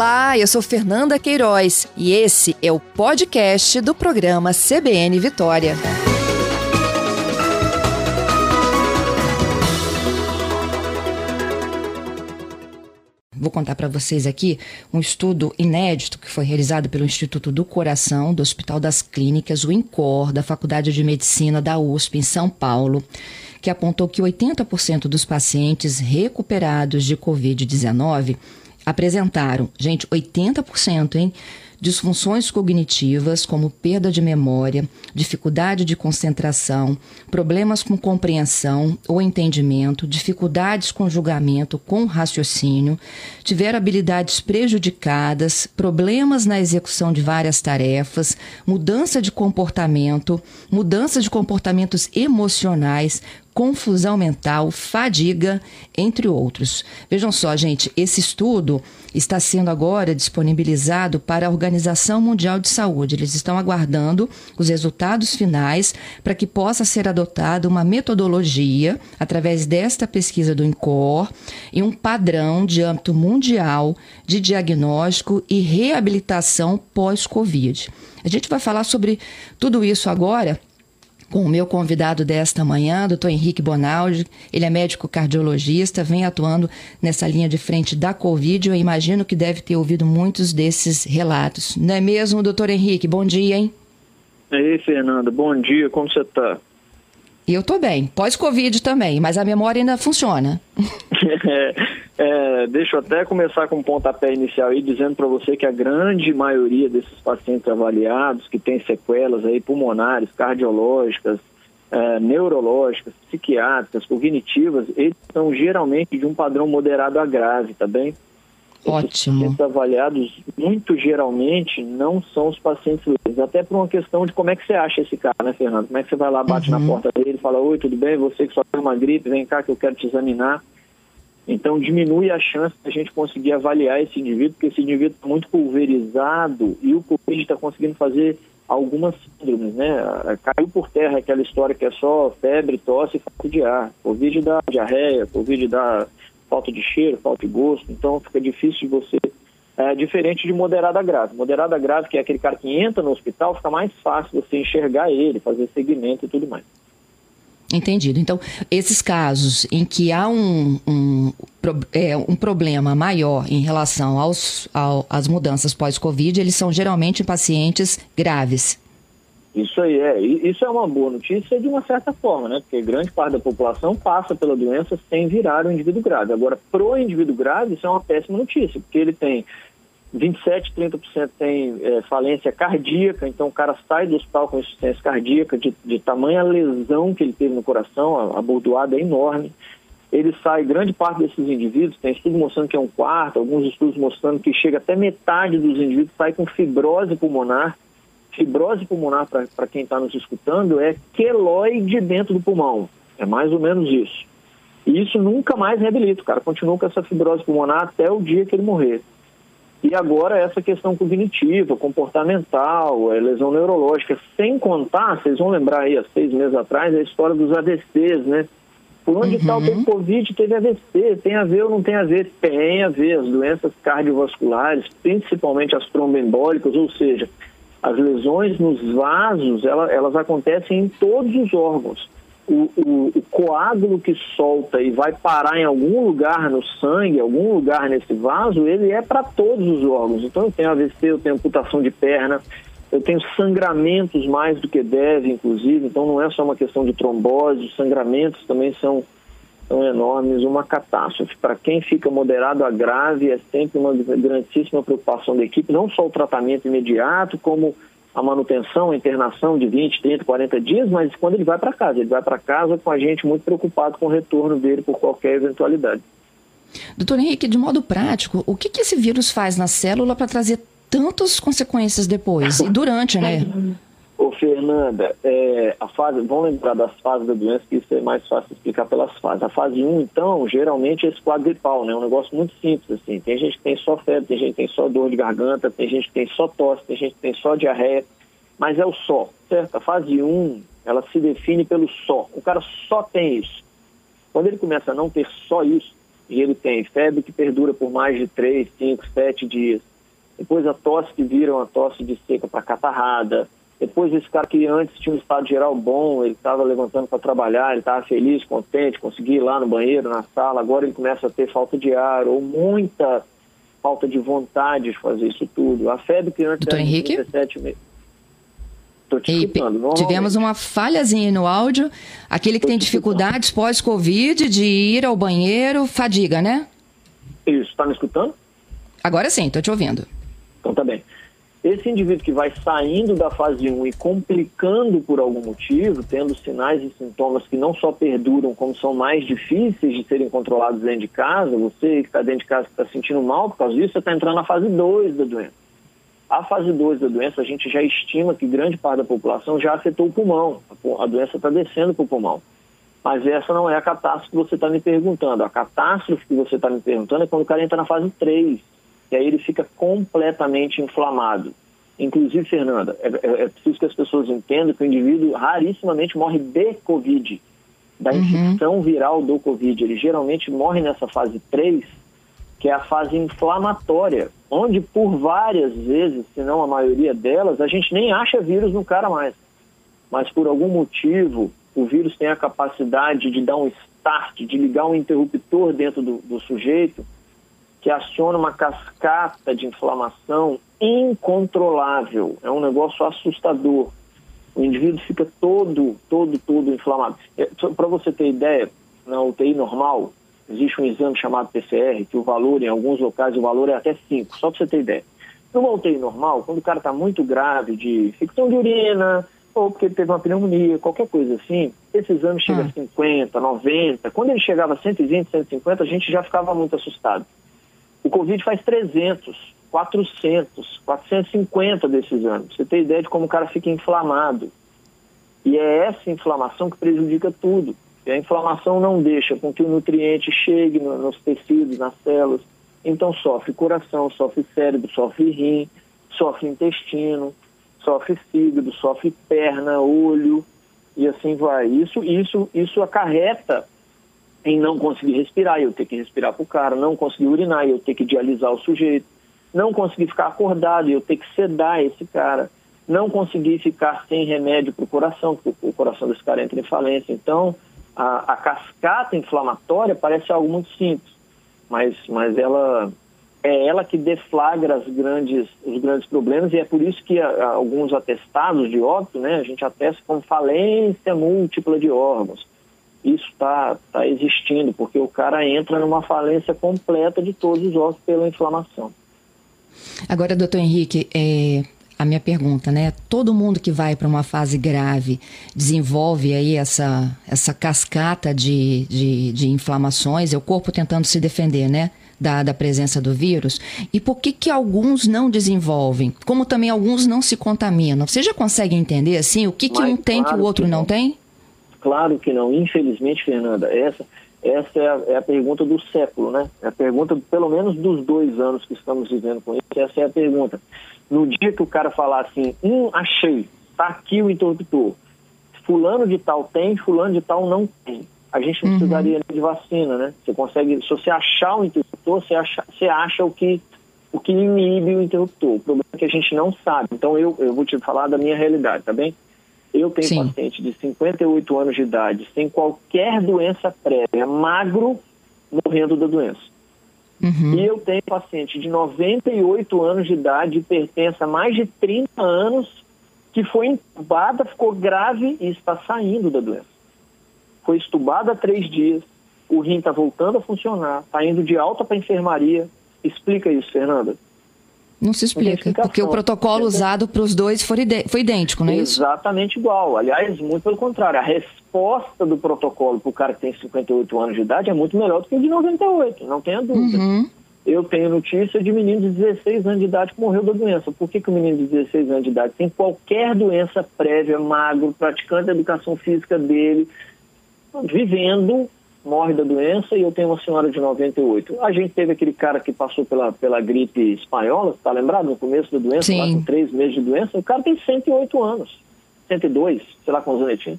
Olá, eu sou Fernanda Queiroz e esse é o podcast do programa CBN Vitória. Vou contar para vocês aqui um estudo inédito que foi realizado pelo Instituto do Coração do Hospital das Clínicas, o INCOR, da Faculdade de Medicina da USP, em São Paulo, que apontou que 80% dos pacientes recuperados de Covid-19 apresentaram, gente, 80%, hein? disfunções cognitivas, como perda de memória, dificuldade de concentração, problemas com compreensão ou entendimento, dificuldades com julgamento, com raciocínio, tiveram habilidades prejudicadas, problemas na execução de várias tarefas, mudança de comportamento, mudança de comportamentos emocionais, confusão mental, fadiga, entre outros. Vejam só, gente, esse estudo está sendo agora disponibilizado para a Organização Mundial de Saúde. Eles estão aguardando os resultados finais para que possa ser adotada uma metodologia através desta pesquisa do INCOR e um padrão de âmbito mundial de diagnóstico e reabilitação pós-Covid. A gente vai falar sobre tudo isso agora com o meu convidado desta manhã, doutor Henrique Bonaldi. Ele é médico cardiologista, vem atuando nessa linha de frente da Covid. Eu imagino que deve ter ouvido muitos desses relatos. Não é mesmo, doutor Henrique? Bom dia, hein? E aí, Fernanda, bom dia, como você está? Eu estou bem, pós-Covid também, mas a memória ainda funciona. É, deixa eu até começar com um pontapé inicial aí, dizendo para você que a grande maioria desses pacientes avaliados que têm sequelas aí pulmonares, cardiológicas, é, neurológicas, psiquiátricas, cognitivas, eles são geralmente de um padrão moderado a grave, tá bem? Ótimo. Os pacientes avaliados, muito geralmente, não são os pacientes leves. Até por uma questão de como é que você acha esse cara, né, Fernando? Como é que você vai lá, bate uhum. na porta dele, fala, oi, tudo bem? Você que só tem uma gripe, vem cá que eu quero te examinar. Então, diminui a chance de a gente conseguir avaliar esse indivíduo, porque esse indivíduo está muito pulverizado e o Covid está conseguindo fazer algumas síndromes, né? Caiu por terra aquela história que é só febre, tosse e falta de ar. Covid dá diarreia, Covid dá falta de cheiro, falta de gosto, então fica difícil de você. É diferente de moderada grave. Moderada grave, que é aquele cara que entra no hospital, fica mais fácil você enxergar ele, fazer segmento e tudo mais. Entendido. Então, esses casos em que há um, um, é, um problema maior em relação aos, ao, às mudanças pós-Covid, eles são geralmente pacientes graves. Isso aí é. Isso é uma boa notícia de uma certa forma, né? Porque grande parte da população passa pela doença sem virar um indivíduo grave. Agora, pro indivíduo grave, isso é uma péssima notícia, porque ele tem 27, 30% tem é, falência cardíaca, então o cara sai do hospital com insuficiência cardíaca, de, de tamanha lesão que ele teve no coração, a, a bordoada é enorme. Ele sai, grande parte desses indivíduos, tem estudos mostrando que é um quarto, alguns estudos mostrando que chega até metade dos indivíduos sai com fibrose pulmonar. Fibrose pulmonar, para quem está nos escutando, é queloide dentro do pulmão. É mais ou menos isso. E isso nunca mais reabilita. O cara continua com essa fibrose pulmonar até o dia que ele morrer. E agora essa questão cognitiva, comportamental, é, lesão neurológica, sem contar, vocês vão lembrar aí, há seis meses atrás, a história dos AVCs, né? Por onde uhum. tal teve Covid, teve AVC, tem a ver ou não tem a ver? Tem a ver, as doenças cardiovasculares, principalmente as tromboembólicas, ou seja, as lesões nos vasos, elas, elas acontecem em todos os órgãos o, o, o, coágulo que solta e vai parar em algum lugar no sangue, algum lugar nesse vaso, ele é para todos os órgãos. Então eu tenho AVC, eu tenho amputação de perna, eu tenho sangramentos mais do que deve, inclusive, então não é só uma questão de trombose, os sangramentos também são, são enormes, uma catástrofe. Para quem fica moderado a grave, é sempre uma grandíssima preocupação da equipe, não só o tratamento imediato, como a manutenção, a internação de 20, 30, 40 dias, mas quando ele vai para casa, ele vai para casa com a gente muito preocupado com o retorno dele por qualquer eventualidade. Doutor Henrique, de modo prático, o que, que esse vírus faz na célula para trazer tantas consequências depois e durante, né? Ô, Fernanda, é, a fase, vamos lembrar das fases da doença, que isso é mais fácil explicar pelas fases. A fase 1, então, geralmente é esse quadro gripal, né? É um negócio muito simples, assim. Tem gente que tem só febre, tem gente que tem só dor de garganta, tem gente que tem só tosse, tem gente que tem só diarreia, mas é o só, certo? A fase 1, ela se define pelo só. O cara só tem isso. Quando ele começa a não ter só isso, e ele tem febre que perdura por mais de 3, 5, 7 dias, depois a tosse que vira uma tosse de seca para catarrada, depois esse cara que antes tinha um estado geral bom, ele estava levantando para trabalhar, ele estava feliz, contente, conseguia ir lá no banheiro, na sala, agora ele começa a ter falta de ar ou muita falta de vontade de fazer isso tudo. A febre que antes Doutor Henrique? 17 meses. Tivemos uma falhazinha no áudio. Aquele que tem dificuldades pós-Covid de ir ao banheiro, fadiga, né? Isso, está me escutando? Agora sim, estou te ouvindo. Então tá bem. Esse indivíduo que vai saindo da fase 1 e complicando por algum motivo, tendo sinais e sintomas que não só perduram, como são mais difíceis de serem controlados dentro de casa, você que está dentro de casa está sentindo mal por causa disso, você está entrando na fase 2 da doença. A fase 2 da doença, a gente já estima que grande parte da população já afetou o pulmão. A doença está descendo para o pulmão. Mas essa não é a catástrofe que você está me perguntando. A catástrofe que você está me perguntando é quando o cara entra na fase 3 e aí ele fica completamente inflamado. Inclusive, Fernanda, é, é, é, preciso que as pessoas entendam que o indivíduo rarissimamente morre de Covid, da uhum. infecção viral do Covid. Ele geralmente morre nessa fase 3, que é a fase inflamatória, onde por várias vezes, se não a maioria delas, a gente nem acha vírus no cara mais. Mas por algum motivo, o vírus tem a capacidade de dar um start, de ligar um interruptor dentro do, do sujeito que aciona uma cascata de inflamação incontrolável. É um negócio assustador. O indivíduo fica todo, todo, todo inflamado. É, Para você ter ideia, na UTI normal, existe um exame chamado PCR, que o valor, em alguns locais, o valor é até 5, só para você ter ideia. Numa UTI normal, quando o cara está muito grave de infecção de urina, ou porque ele teve uma pneumonia, qualquer coisa assim, esse exame chega ah. a 50, 90. Quando ele chegava a 120, 150, a gente já ficava muito assustado. O Covid faz 300, 400, 450 desses anos. Você tem ideia de como o cara fica inflamado. E é essa inflamação que prejudica tudo. E a inflamação não deixa com que o nutriente chegue nos tecidos, nas células. Então sofre coração, sofre cérebro, sofre rim, sofre intestino, sofre fígado, sofre perna, olho e assim vai. Isso, isso, isso acarreta em não conseguir respirar, eu ter que respirar para o cara, não conseguir urinar, eu ter que dialisar o sujeito, não conseguir ficar acordado, eu ter que sedar esse cara, não conseguir ficar sem remédio para o coração, porque o coração desse cara entra em falência. Então, a, a cascata inflamatória parece algo muito simples, mas, mas ela é ela que deflagra grandes, os grandes problemas e é por isso que a, a, alguns atestados de óbito, né, a gente atesta como falência múltipla de órgãos isso está tá existindo, porque o cara entra numa falência completa de todos os ossos pela inflamação. Agora, doutor Henrique, é, a minha pergunta, né? Todo mundo que vai para uma fase grave desenvolve aí essa, essa cascata de, de, de inflamações, é o corpo tentando se defender, né? Da, da presença do vírus. E por que, que alguns não desenvolvem? Como também alguns não se contaminam? Você já consegue entender, assim, o que, que um tem claro que o outro não tem? Claro que não. Infelizmente, Fernanda, essa, essa é, a, é a pergunta do século, né? É a pergunta, pelo menos, dos dois anos que estamos vivendo com isso. Essa é a pergunta. No dia que o cara falar assim, hum, achei, tá aqui o interruptor. Fulano de tal tem, fulano de tal não tem. A gente não uhum. precisaria de vacina, né? Você consegue, se você achar o interruptor, você acha, você acha o que o que inibe o interruptor. O problema é que a gente não sabe. Então eu, eu vou te falar da minha realidade, tá bem? Eu tenho Sim. paciente de 58 anos de idade, sem qualquer doença prévia, magro, morrendo da doença. Uhum. E eu tenho paciente de 98 anos de idade, pertence a mais de 30 anos, que foi entubada, ficou grave e está saindo da doença. Foi estubada há três dias, o rim está voltando a funcionar, está indo de alta para enfermaria. Explica isso, Fernanda. Não se explica, porque o protocolo usado para os dois foi, foi idêntico, não é isso? Exatamente igual. Aliás, muito pelo contrário. A resposta do protocolo para o cara que tem 58 anos de idade é muito melhor do que o de 98, não tenha dúvida. Uhum. Eu tenho notícia de menino de 16 anos de idade que morreu da doença. Por que, que o menino de 16 anos de idade tem qualquer doença prévia, magro, praticando a educação física dele, vivendo morre da doença e eu tenho uma senhora de 98. A gente teve aquele cara que passou pela, pela gripe espanhola, está lembrado? No começo da doença, Sim. lá com três meses de doença, o cara tem 108 anos, 102, sei lá quantos anos ele tinha.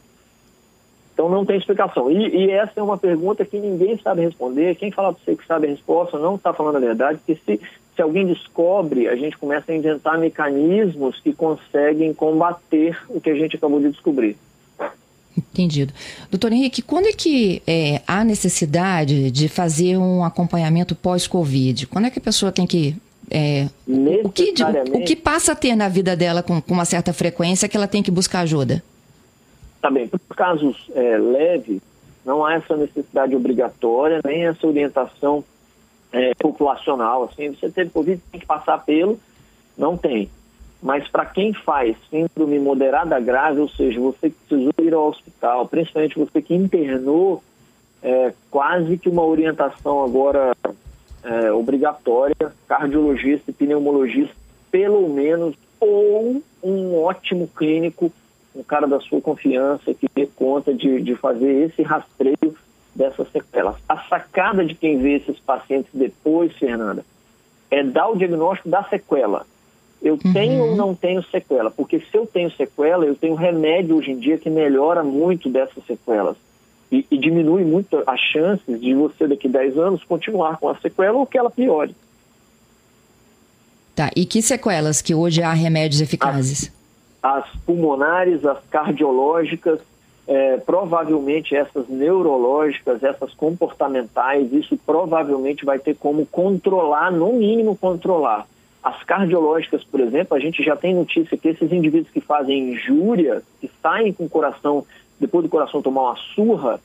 Então não tem explicação. E, e, essa é uma pergunta que ninguém sabe responder. Quem fala para você que sabe a resposta não está falando a verdade, porque se, Se alguém descobre, a gente começa a inventar mecanismos que conseguem combater o que a gente acabou de descobrir. Entendido. Doutor Henrique, quando é que é, há necessidade de fazer um acompanhamento pós-Covid? Quando é que a pessoa tem que. É, o, que, o que passa a ter na vida dela com, com, uma certa frequência que ela tem que buscar ajuda? Tá bem. Por casos é, leves, não há essa necessidade obrigatória, nem essa orientação é, populacional. Assim, você teve Covid, tem que passar pelo. Não tem. Mas para quem faz síndrome moderada grave, ou seja, você que precisou ir ao hospital, principalmente você que internou, é, quase que uma orientação agora é, obrigatória, cardiologista e pneumologista, pelo menos, ou um ótimo clínico, um cara da sua confiança que dê conta de, de fazer esse rastreio dessas sequelas. A sacada de quem vê esses pacientes depois, Fernanda, é dar o diagnóstico da sequela eu uhum. tenho ou não tenho sequela? Porque se eu tenho sequela, eu tenho remédio hoje em dia que melhora muito dessas sequelas. E, e diminui muito as chances de você, daqui a 10 anos, continuar com a sequela ou que ela piore. Tá, e que sequelas que hoje há remédios eficazes? As, as pulmonares, as cardiológicas, é, provavelmente essas neurológicas, essas comportamentais, isso provavelmente vai ter como controlar, no mínimo controlar as cardiológicas, por exemplo, a gente já tem notícia que esses indivíduos que fazem injúria, que saem com o coração, depois do coração tomar uma surra,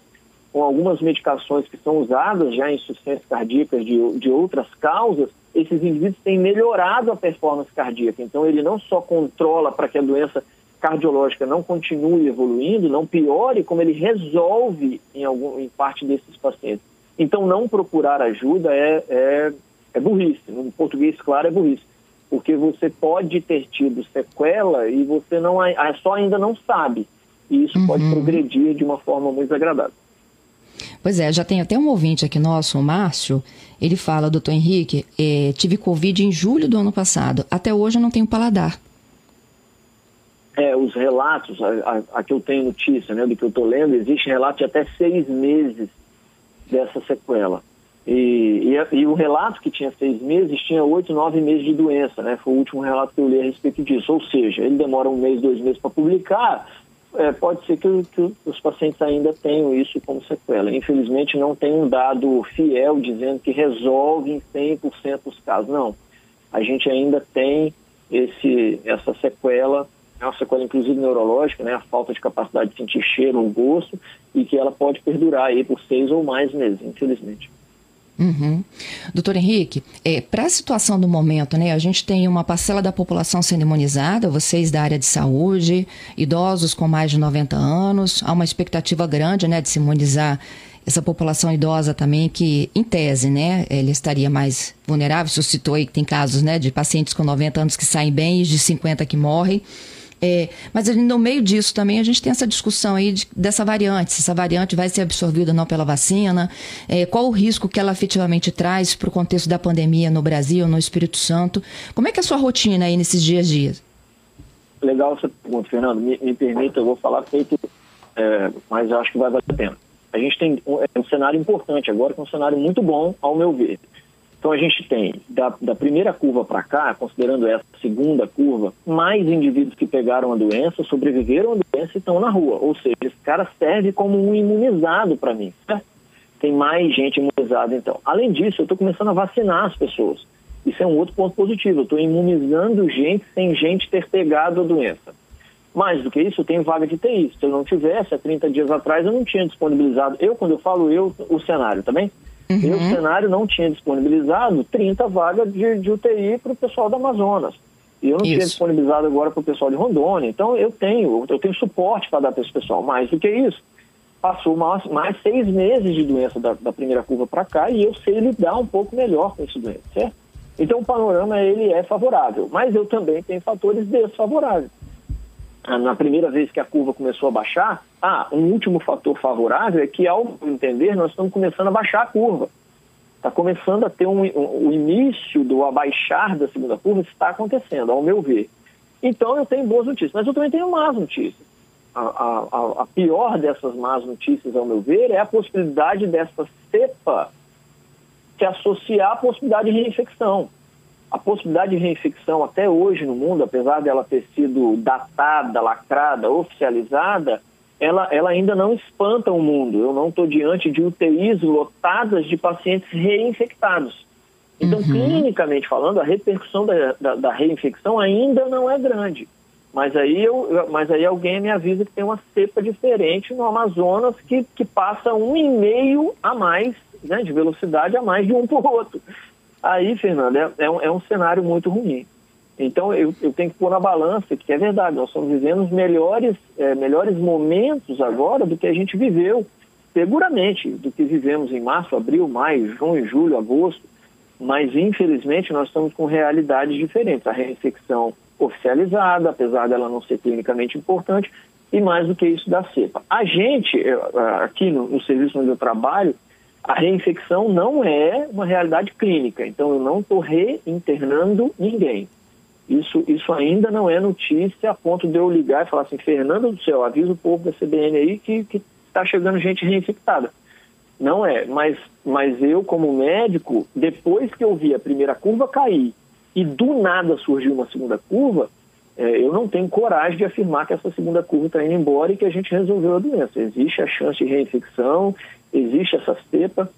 com algumas medicações que são usadas já em insuficiências cardíacas de, de outras causas, esses indivíduos têm melhorado a performance cardíaca. Então, ele não só controla para que a doença cardiológica não continue evoluindo, não piore, como ele resolve em, algum, em parte desses pacientes. Então, não procurar ajuda é, é é burrice. No português, claro, é burrice. Porque você pode ter tido sequela e você não só ainda não sabe. E isso uhum. pode progredir de uma forma muito agradável. Pois é, já tem até um ouvinte aqui nosso, o Márcio, ele fala, doutor Henrique, eh, tive Covid em julho do ano passado, até hoje eu não tenho paladar. É, os relatos, a, a, a que eu tenho notícia, né, do que eu estou lendo, existe relato de até seis meses dessa sequela. E, e, e, o relato que tinha seis meses tinha oito, nove meses de doença, né? Foi o último relato que eu li a respeito disso. Ou seja, ele demora um mês, dois meses para publicar. É, pode ser que, que, os pacientes ainda tenham isso como sequela. Infelizmente, não tem um dado fiel dizendo que resolve em 100% dos casos. Não. A gente ainda tem esse, essa sequela é uma sequela inclusive neurológica, né, a falta de capacidade de sentir cheiro ou gosto, e que ela pode perdurar aí por seis ou mais meses, infelizmente. Uhum. Doutor Henrique, é, para a situação do momento, né, a gente tem uma parcela da população sendo imunizada, vocês da área de saúde, idosos com mais de 90 anos, há uma expectativa grande né, de se imunizar essa população idosa também, que em tese, né, ele estaria mais vulnerável. Suscitou aí que tem casos né, de pacientes com 90 anos que saem bem e de 50 que morrem. É, mas no meio disso também a gente tem essa discussão aí de, dessa variante, se essa variante vai ser absorvida ou não pela vacina, é, qual o risco que ela efetivamente traz para o contexto da pandemia no Brasil, no Espírito Santo. Como é que é a sua rotina aí nesses dias a dias? Legal essa pergunta, Fernando. Me, me permita, eu vou falar feito, é, mas acho que vai valer a pena. A gente tem um, é um cenário importante agora, que é um cenário muito bom, ao meu ver. Então a gente tem, da, da primeira curva para cá, considerando essa segunda curva, mais indivíduos que pegaram a doença, sobreviveram à doença e estão na rua. Ou seja, esse cara serve como um imunizado para mim. Certo? Tem mais gente imunizada então. Além disso, eu estou começando a vacinar as pessoas. Isso é um outro ponto positivo. Eu estou imunizando gente sem gente ter pegado a doença. Mais do que isso, eu tenho vaga de TI. Se eu não tivesse, há 30 dias atrás, eu não tinha disponibilizado. Eu, quando eu falo eu, o cenário, também. Tá Uhum. E o cenário não tinha disponibilizado 30 vagas de, de UTI para o pessoal do Amazonas. E eu não Isso. tinha disponibilizado agora para o pessoal de Rondônia. Então eu tenho, eu tenho suporte para dar para esse pessoal. Mais do que isso, passou mais, mais seis meses de doença da, da primeira curva para cá e eu sei lidar um pouco melhor com esse doença, certo? Então o panorama ele é favorável, mas eu também tenho fatores desfavoráveis. Na primeira vez que a curva começou a baixar, ah, um último fator favorável é que, ao entender, nós estamos começando a baixar a curva. Está começando a ter um, um, o início do abaixar da segunda curva está acontecendo, ao meu ver. Então eu tenho boas notícias, mas eu também tenho más notícias. A, a, a pior dessas más notícias, ao meu ver, é a possibilidade dessa cepa se associar à possibilidade de reinfecção. A possibilidade de reinfecção até hoje no mundo, apesar dela ter sido datada, lacrada, oficializada, ela, ela ainda não espanta o mundo. Eu não estou diante de UTIs lotadas de pacientes reinfectados. Então, uhum. clinicamente falando, a repercussão da, da, da, reinfecção ainda não é grande. Mas aí, eu, mas aí alguém me avisa que tem uma cepa diferente no Amazonas que, que passa um e meio a mais, né, de velocidade a mais de um para o outro. Aí, Fernando, é, é, um, é um cenário muito ruim. Então, eu, eu tenho que pôr na balança que é verdade, nós estamos vivendo os melhores, é, melhores momentos agora do que a gente viveu, seguramente, do que vivemos em março, abril, maio, junho, julho, agosto mas infelizmente nós estamos com realidades diferentes. A reinfecção oficializada, apesar dela não ser clinicamente importante, e mais do que isso da cepa. A gente, aqui no, no serviço onde eu trabalho, a reinfecção não é uma realidade clínica, então eu não estou reinternando ninguém. Isso, isso ainda não é notícia a ponto de eu ligar e falar assim, Fernando do céu, avisa o povo da CBN aí que está chegando gente reinfectada. Não é, mas, mas eu, como médico, depois que eu vi a primeira curva cair e do nada surgiu uma segunda curva, eu não tenho coragem de afirmar que essa segunda curva está indo embora e que a gente resolveu a doença. Existe a chance de reinfecção, existe essa cepa.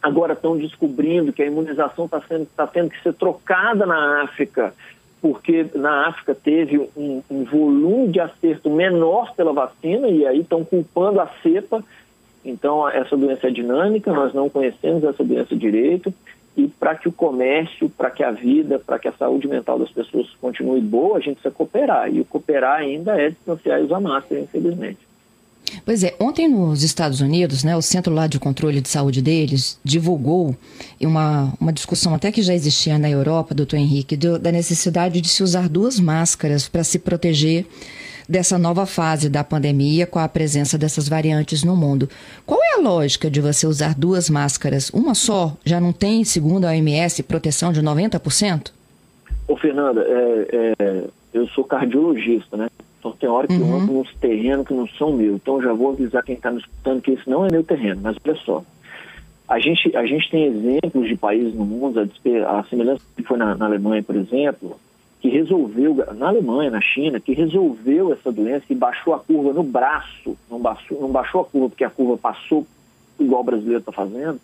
Agora estão descobrindo que a imunização está tá tendo que ser trocada na África, porque na África teve um, um volume de acerto menor pela vacina, e aí estão culpando a cepa então, essa doença é dinâmica, nós não conhecemos essa doença direito, e para que o comércio, para que a vida, para que a saúde mental das pessoas continue boa, a gente precisa cooperar. E o cooperar ainda é distanciar e usar máscara, infelizmente. Pois é, ontem nos Estados Unidos, né, o Centro lá de Controle de Saúde deles divulgou uma, uma discussão até que já existia na Europa, doutor Henrique, do, da necessidade de se usar duas máscaras para se proteger dessa nova fase da pandemia com a presença dessas variantes no mundo. Qual é a lógica de você usar duas máscaras? Uma só já não tem, segundo a OMS, proteção de 90%? Ô, Fernanda, é, é, eu sou cardiologista, né? Então tem hora que uhum. eu ando nos terrenos que não são meus. Então já vou avisar quem está me escutando que esse não é meu terreno. Mas olha só, a gente, a gente tem exemplos de países no mundo, a, a semelhança que foi na, na Alemanha, por exemplo, que resolveu, na Alemanha, na China, que resolveu essa doença e baixou a curva no braço, não baixou, não baixou a curva porque a curva passou igual o brasileiro está fazendo,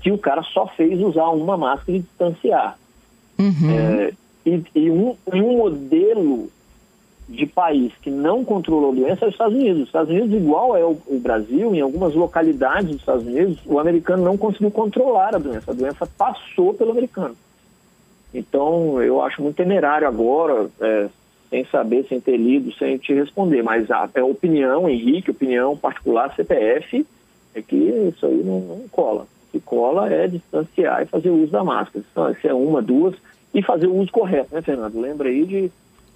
que o cara só fez usar uma máscara e distanciar. Uhum. É, e, e, um, um modelo de país que não controlou a doença é os Estados Unidos. Os Estados Unidos, igual é o, o, Brasil, em algumas localidades dos Estados Unidos, o americano não conseguiu controlar a doença. A doença passou pelo americano. Então, eu acho muito temerário agora, é, sem saber, sem ter lido, sem te responder. Mas a, é opinião, Henrique, opinião particular, CPF, é que isso aí não, não cola. O que cola é distanciar e fazer uso da máscara. Então, se é uma, duas, e fazer o uso correto, né, Fernando? Lembra aí de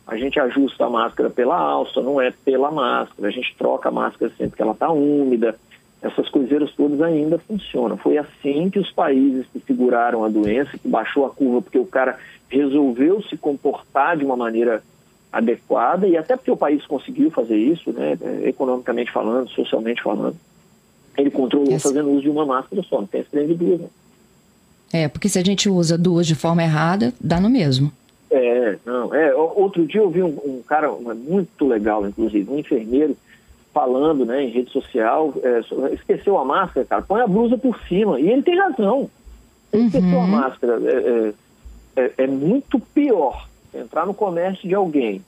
a gente ajusta a máscara pela alça, não é pela máscara. A gente troca a máscara sempre que ela está úmida essas coiseiras todas ainda funcionam. Foi assim que os países que seguraram a doença, que baixou a curva porque o cara resolveu se comportar de uma maneira adequada e até porque o país conseguiu fazer isso, né, economicamente falando, socialmente falando, ele controlou Essa... fazendo uso de uma máscara só, não tem esse de duas. Né? É, porque se a gente usa duas de forma errada, dá no mesmo. É, não, é. Outro dia eu vi um, um cara muito legal, inclusive, um enfermeiro, falando né, em rede social, é, esqueceu a máscara, cara, põe a blusa por cima. E ele tem razão. Ele uhum. esqueceu a máscara. É, é, é, é, muito pior entrar no comércio de alguém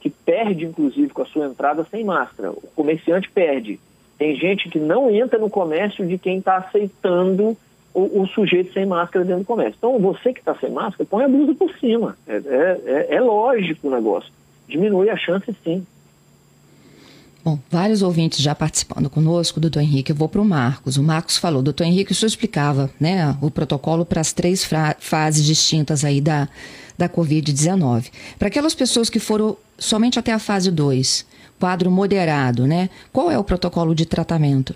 que perde, inclusive, com a sua entrada sem máscara. O comerciante perde. Tem gente que não entra no comércio de quem está aceitando o, o, sujeito sem máscara dentro do comércio. Então, você que está sem máscara, põe a blusa por cima. É, é, é, é lógico o negócio. Diminui a chance, sim. Bom, vários ouvintes já participando conosco, doutor Henrique. Eu vou para o Marcos. O Marcos falou, doutor Henrique, o senhor explicava né, o protocolo para as três fases distintas aí da, da Covid-19. Para aquelas pessoas que foram somente até a fase 2, quadro moderado, né? Qual é o protocolo de tratamento?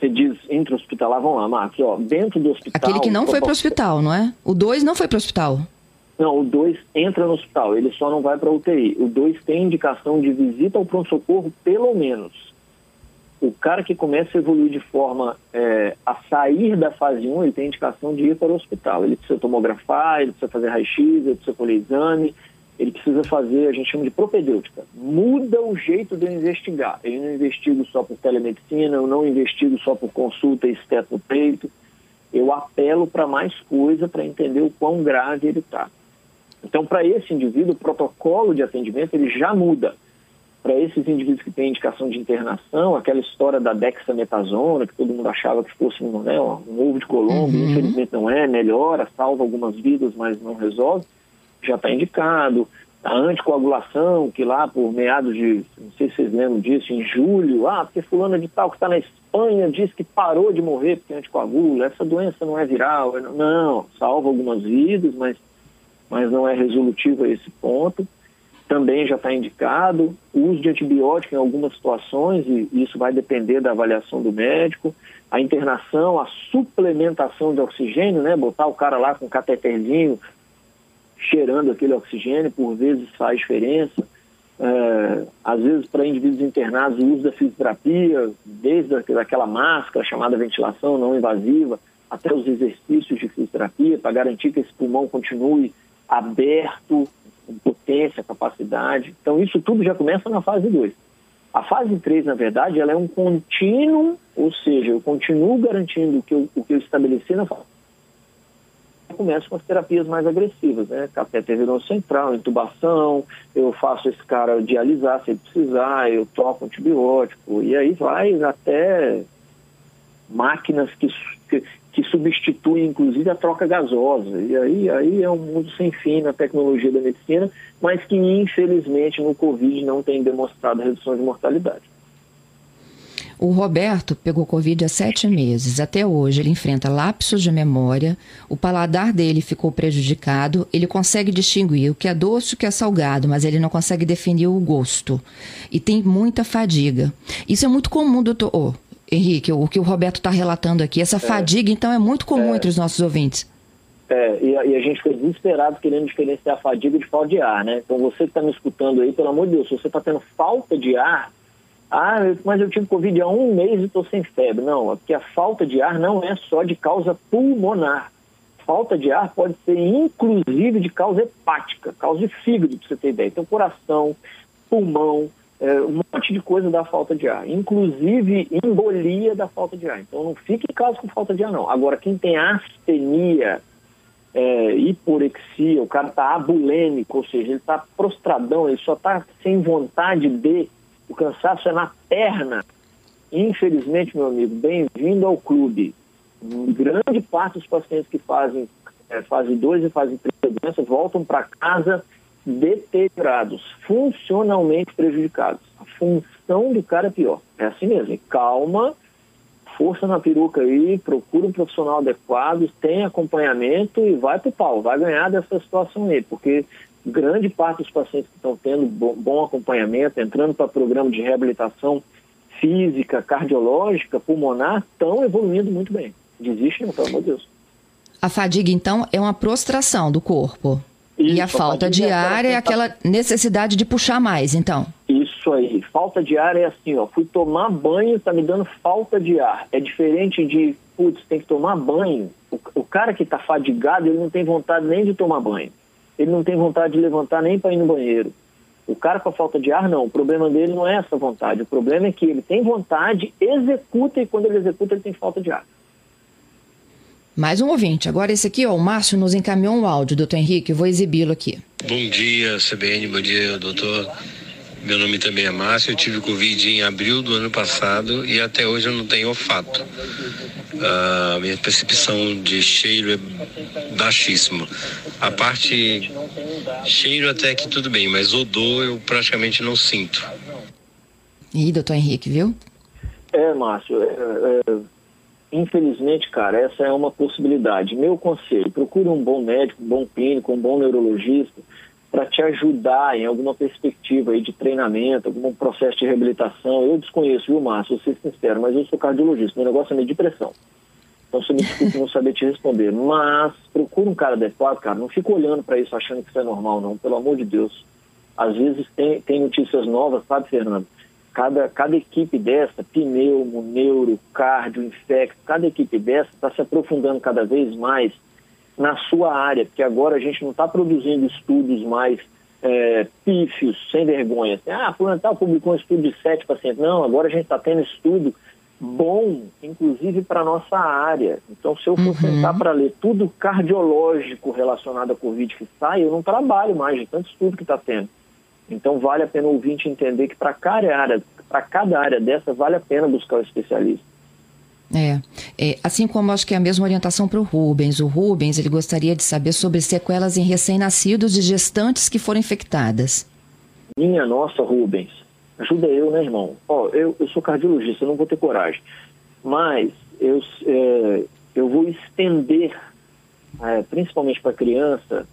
Você diz intra-hospitalar, vamos lá, Marcos, ó, dentro do hospital... Aquele que não foi para o hospital, não é? O 2 não foi para o hospital. Não, o 2 entra no hospital, ele só não vai para UTI. O 2 tem indicação de visita ao pronto-socorro, pelo menos. o cara que começa a evoluir de forma é, a sair da fase 1, ele tem indicação de ir para o hospital. Ele precisa tomografar, ele precisa fazer raio-x, ele precisa colher exame, ele precisa fazer, a gente chama de propedêutica. Muda o jeito de eu investigar. Eu não investigo só por telemedicina, eu não investigo só por consulta esteto no peito. Eu apelo para mais coisa para entender o quão grave ele está. Então, para esse indivíduo, o protocolo de atendimento ele já muda para esses indivíduos que têm indicação de internação, aquela história da dexametasona, que todo mundo achava que fosse um, né, um ovo de Colombo, uhum. infelizmente não é, melhora, salva algumas vidas, mas não resolve, já está indicado. A anticoagulação, que lá por meados de, não sei se vocês lembram disso, em julho, ah, porque fulana de tal que está na Espanha diz que parou de morrer porque anticoagula, essa doença não é viral, não, salva algumas vidas, mas, mas não é resolutivo a esse ponto também já está indicado. O uso de antibiótico em algumas situações, e isso vai depender da avaliação do médico. A internação, a suplementação de oxigênio, né? Botar o cara lá com um cateterzinho cheirando aquele oxigênio, por vezes faz diferença. É, às vezes, para indivíduos internados, o uso da fisioterapia, desde aquela máscara chamada ventilação não invasiva, até os exercícios de fisioterapia, para garantir que esse pulmão continue aberto, potência, capacidade. Então, isso tudo já começa na fase 2. A fase 3, na verdade, ela é um contínuo, ou seja, eu continuo garantindo que eu, o que eu estabeleci na fase eu começo com as terapias mais agressivas, né? Catéter venoso central, intubação, eu faço esse cara dialisar se ele precisar, eu toco antibiótico, e aí vai até máquinas que, que, que substitui inclusive a troca gasosa. E aí, aí é um mundo sem fim na tecnologia da medicina, mas que infelizmente no Covid não tem demonstrado redução de mortalidade. O Roberto pegou Covid há sete meses. Até hoje ele enfrenta lapsos de memória, o paladar dele ficou prejudicado, ele consegue distinguir o que é doce e o que é salgado, mas ele não consegue definir o gosto. E tem muita fadiga. Isso é muito comum, doutor. Henrique, o que o Roberto está relatando aqui. Essa é. fadiga, então, é muito comum é. entre os nossos ouvintes. É, e a, e a, gente foi desesperado querendo diferenciar a fadiga de falta de ar, né? Então, você que está me escutando aí, pelo amor de Deus, se você está tendo falta de ar, ah, mas eu tive Covid há um mês e estou sem febre. Não, é porque a falta de ar não é só de causa pulmonar. Falta de ar pode ser, inclusive, de causa hepática, causa de fígado, para você ter ideia. Então, coração, pulmão, é, um monte de coisa da falta de ar, inclusive embolia da falta de ar. Então não fique em casa com falta de ar, não. Agora, quem tem astenia, é, hiporexia, o cara está abulêmico, ou seja, ele está prostradão, ele só está sem vontade de, o cansaço é na perna. Infelizmente, meu amigo, bem-vindo ao clube. Grande parte dos pacientes que fazem é, fase 2 e fase 3 da doença voltam para casa deteriorados, funcionalmente prejudicados. A função do cara é pior. É assim mesmo. Calma, força na peruca aí, procura um profissional adequado, tem acompanhamento e vai pro pau, vai ganhar dessa situação aí, porque grande parte dos pacientes que estão tendo bom, acompanhamento, entrando para programa de reabilitação física, cardiológica, pulmonar, estão evoluindo muito bem. Desiste não, pelo amor de Deus. A fadiga, então, é uma prostração do corpo. Isso, e a falta de ar é aquela necessidade de puxar mais, então. Isso aí. Falta de ar é assim, ó. Fui tomar banho, tá me dando falta de ar. É diferente de, putz, tem que tomar banho. O, o cara que tá fadigado, ele não tem vontade nem de tomar banho. Ele não tem vontade de levantar nem para ir no banheiro. O cara com a falta de ar, não. O problema dele não é essa vontade. O problema é que ele tem vontade, executa e quando ele executa, ele tem falta de ar. Mais um ouvinte. Agora esse aqui, ó, o Márcio nos encaminhou um áudio, doutor Henrique, vou exibi-lo aqui. Bom dia, CBN, bom dia, doutor. Meu nome também é Márcio, eu tive Covid em abril do ano passado e até hoje eu não tenho olfato. A uh, minha percepção de cheiro é baixíssima. A parte cheiro até que tudo bem, mas odor eu praticamente não sinto. E doutor Henrique, viu? É, Márcio, é, é Infelizmente, cara, essa é uma possibilidade. Meu conselho: procure um bom médico, um bom clínico, um bom neurologista para te ajudar em alguma perspectiva aí de treinamento, algum processo de reabilitação. Eu desconheço, viu, Márcio? Vou ser sincero, mas eu sou cardiologista. Meu negócio é medir pressão. Então, você me desculpe não saber te responder. Mas procure um cara adequado, cara. Não fica olhando para isso achando que isso é normal, não. Pelo amor de Deus. Às vezes tem, tem notícias novas, sabe, Fernando? Cada, cada equipe dessa, pneumo, neuro, cardio, infecto, cada equipe dessa está se aprofundando cada vez mais na sua área, porque agora a gente não está produzindo estudos mais é, pífios, sem vergonha. Ah, fulano tal publicou um estudo de sete pacientes. Não, agora a gente está tendo estudo bom, inclusive para a nossa área. Então, se eu for uhum. sentar para ler tudo cardiológico relacionado à Covid que sai, eu não trabalho mais de tanto estudo que está tendo. Então, vale a pena o ouvinte entender que para cada área, para cada área dessa, vale a pena buscar o especialista. É, é, assim como acho que é a mesma orientação para o Rubens. O Rubens ele gostaria de saber sobre sequelas em recém-nascidos e gestantes que foram infectadas. Minha nossa, Rubens, ajuda eu, né, irmão? Ó, eu, eu sou cardiologista, eu não vou ter coragem, mas eu, é, eu vou estender, é, principalmente para criança,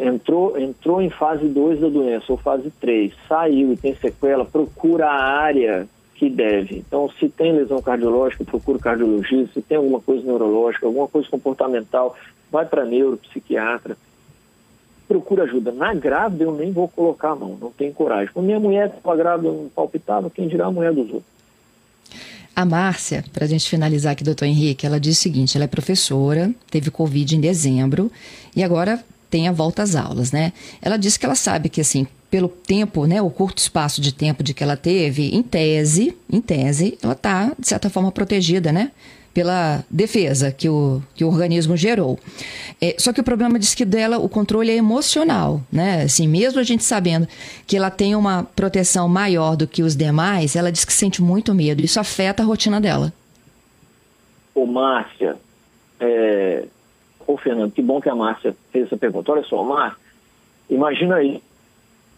entrou, entrou em fase 2 da doença, ou fase 3, saiu e tem sequela, procura a área que deve. Então, se tem lesão cardiológica, procura o cardiologista. Se tem alguma coisa neurológica, alguma coisa comportamental, vai para neuropsiquiatra. Procura ajuda. Na grávida, eu nem vou colocar a mão, não tenho coragem. Quando minha mulher estava grávida, eu palpitava, quem dirá a mulher dos outros. A Márcia, para a gente finalizar aqui, doutor Henrique, ela diz o seguinte: ela é professora, teve Covid em dezembro e agora tem a volta às aulas, né? Ela disse que ela sabe que, assim, pelo tempo, né, o curto espaço de tempo de que ela teve, em tese, em tese, ela está, de certa forma, protegida, né? Pela defesa que o, que o organismo gerou. É, só que o problema diz que dela o controle é emocional, né? Assim, mesmo a gente sabendo que ela tem uma proteção maior do que os demais, ela diz que sente muito medo. Isso afeta a rotina dela. Ô, Márcia, é, Ô, Fernando, que bom que a Márcia fez essa pergunta. Olha só, Márcia, imagina aí,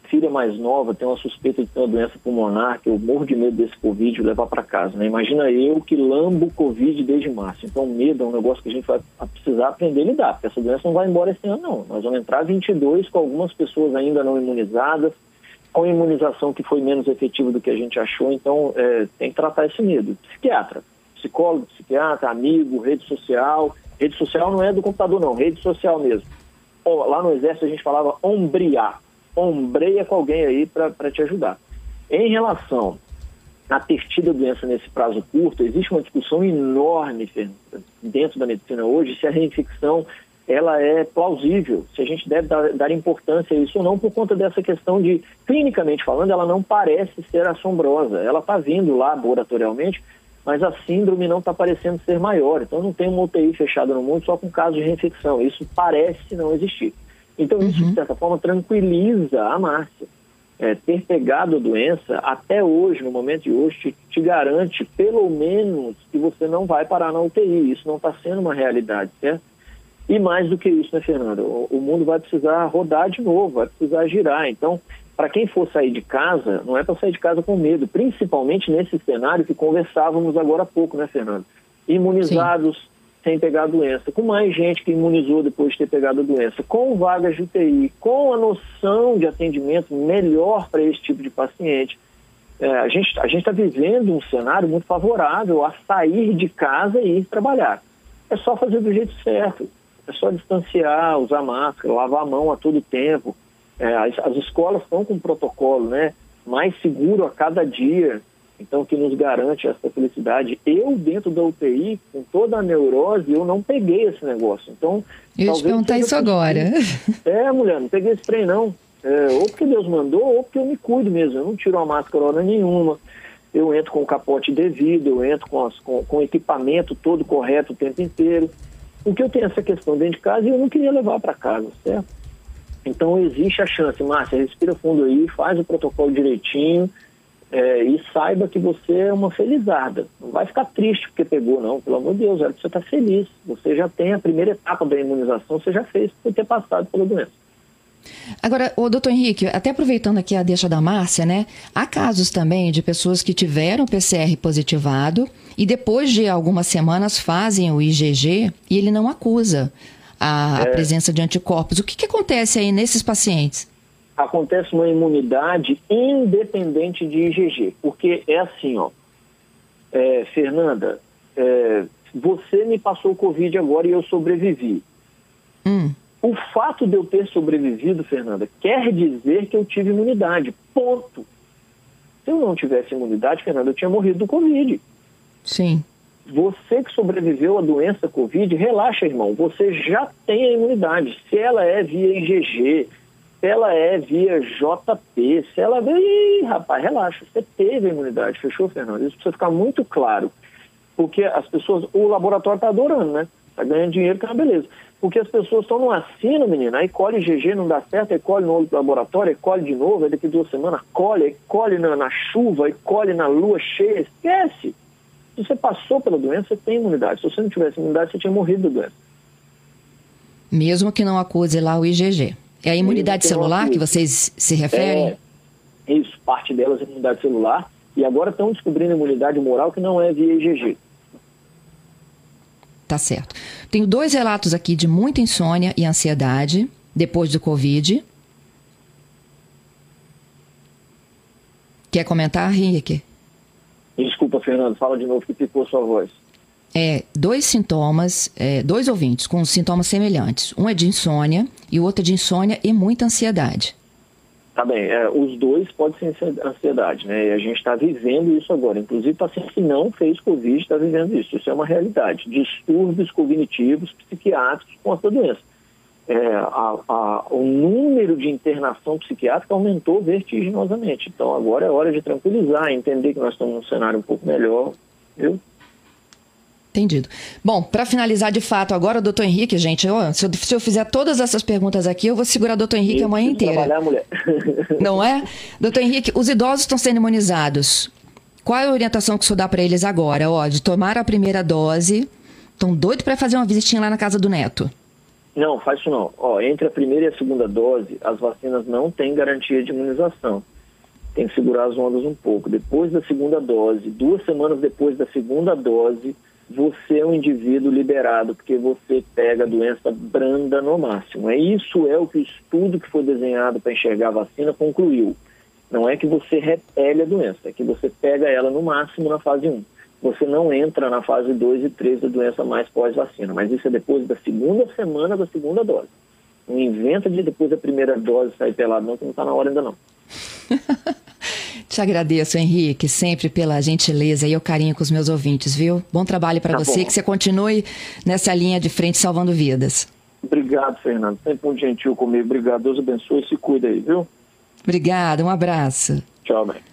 filha mais nova tem uma suspeita de ter uma doença pulmonar, que eu morro de medo desse Covid levar para casa, né? Imagina eu que lambo Covid desde março. Então, medo é um negócio que a gente vai precisar aprender a lidar, porque essa doença não vai embora esse ano, não. Nós vamos entrar 22 com algumas pessoas ainda não imunizadas, com imunização que foi menos efetiva do que a gente achou, então é, tem que tratar esse medo. Psiquiatra, psicólogo, psiquiatra, amigo, rede social, Rede social não é do computador, não, rede social mesmo. lá no Exército a gente falava ombrear. Ombreia com alguém aí para te ajudar. Em relação a ter tido a doença nesse prazo curto, existe uma discussão enorme dentro da medicina hoje se a reinfecção ela é plausível, se a gente deve dar, dar, importância a isso ou não, por conta dessa questão de, clinicamente falando, ela não parece ser assombrosa. Ela está vindo laboratorialmente mas a síndrome não está parecendo ser maior. Então não tem uma UTI fechada no mundo só com casos de reinfecção. Isso parece não existir. Então uhum. isso, de certa forma, tranquiliza a Márcia. É, ter pegado a doença, até hoje, no momento de hoje, te, te, garante, pelo menos, que você não vai parar na UTI. Isso não está sendo uma realidade, certo? E mais do que isso, né, Fernanda? O, o mundo vai precisar rodar de novo, vai precisar girar. Então, para quem for sair de casa, não é para sair de casa com medo, principalmente nesse cenário que conversávamos agora há pouco, né, Fernando? Imunizados Sim. sem pegar a doença, com mais gente que imunizou depois de ter pegado a doença, com vagas de UTI, com a noção de atendimento melhor para esse tipo de paciente. É, a gente a está vivendo um cenário muito favorável a sair de casa e ir trabalhar. É só fazer do jeito certo, é só distanciar, usar máscara, lavar a mão a todo tempo, é, as, as, escolas estão com um protocolo né, mais seguro a cada dia, então que nos garante essa felicidade. Eu, dentro da UTI, com toda a neurose, eu não peguei esse negócio. Então, eu te perguntar isso agora. É, mulher, não peguei esse trem, não. É, ou porque Deus mandou, ou porque eu me cuido mesmo. Eu não tiro a máscara hora nenhuma. Eu entro com o capote devido, eu entro com, as, com, com o equipamento todo correto o tempo inteiro. Porque eu tenho essa questão dentro de casa e eu não queria levar para casa, certo? Então existe a chance, Márcia, respira fundo aí, faz o protocolo direitinho é, e saiba que você é uma felizarda. Não vai ficar triste porque pegou, não. Pelo amor de Deus, é você está feliz. Você já tem a primeira etapa da imunização, você já fez por ter passado pela doença. Agora, o doutor Henrique, até aproveitando aqui a deixa da Márcia, né? Há casos também de pessoas que tiveram PCR positivado e depois de algumas semanas fazem o IgG e ele não acusa a, é. a presença de anticorpos. O que, que acontece aí nesses pacientes? Acontece uma imunidade independente de IgG, porque é assim, ó, é, Fernanda, é, você me passou o Covid agora e eu sobrevivi. Hum. O fato de eu ter sobrevivido, Fernanda, quer dizer que eu tive imunidade. Ponto. Se eu não tivesse imunidade, Fernando, eu tinha morrido do Covid. Sim. Você que sobreviveu à doença Covid, relaxa, irmão. Você já tem a imunidade. Se ela é via IgG, se ela é via JP, se ela. Ih, rapaz, relaxa. Você teve a imunidade. Fechou, Fernando? Isso precisa ficar muito claro. Porque as pessoas. O laboratório está adorando, né? Está ganhando dinheiro, que é uma beleza. Porque as pessoas estão numa assino, menina, aí colhe GG, não dá certo, aí colhe no outro laboratório, aí colhe de novo, aí daqui duas semanas colhe, aí colhe na, na chuva, aí colhe na lua cheia, esquece. Se você passou pela doença, você tem imunidade. Se você não tivesse imunidade, você tinha morrido da doença. Mesmo que não acuse lá o IgG. É a imunidade celular que vocês se referem? É, isso, parte delas é imunidade celular. E agora estão descobrindo imunidade moral que não é via IgG. Tá certo. Tenho dois relatos aqui de muita insônia e ansiedade depois do Covid. Quer comentar, Henrique? Desculpa, Fernando, fala de novo que picou sua voz. É, dois sintomas, é, dois ouvintes com sintomas semelhantes. Um é de insônia e o outro é de insônia e muita ansiedade. Tá bem, é, os dois podem ser ansiedade, né? E a gente está vivendo isso agora. Inclusive, paciente que não fez Covid está vivendo isso. Isso é uma realidade. Distúrbios cognitivos psiquiátricos com essa doença. É, a, a, o número de internação psiquiátrica aumentou vertiginosamente. Então, agora é hora de tranquilizar, entender que nós estamos num cenário um pouco melhor, viu? Entendido. Bom, para finalizar de fato agora, doutor Henrique, gente, eu, se, eu, se, eu, fizer todas essas perguntas aqui, eu vou segurar o doutor Henrique Isso, a manhã inteira. Trabalhar, mulher. Não é? Doutor Henrique, os idosos estão sendo imunizados. Qual é a orientação que o senhor dá para eles agora? Ó, de tomar a primeira dose. Estão doidos para fazer uma visitinha lá na casa do neto. Não, faz isso não. Ó, entre a primeira e a segunda dose, as vacinas não têm garantia de imunização. Tem que segurar as ondas um pouco. Depois da segunda dose, duas semanas depois da segunda dose, você é um indivíduo liberado, porque você pega a doença branda no máximo. É isso é o que o estudo que foi desenhado para enxergar a vacina concluiu. Não é que você repele a doença, é que você pega ela no máximo na fase 1. Você não entra na fase 2 e 3 da doença mais pós-vacina, mas isso é depois da segunda semana da segunda dose. Não inventa de depois da primeira dose sair pelado, não, que não está na hora ainda não. Te agradeço, Henrique, sempre pela gentileza e o carinho com os meus ouvintes, viu? Bom trabalho para tá você, bom. que você continue nessa linha de frente salvando vidas. Obrigado, Fernando. Sempre muito gentil comigo. Obrigado. Deus abençoe e se cuida aí, viu? Obrigada, um abraço. Tchau, mãe.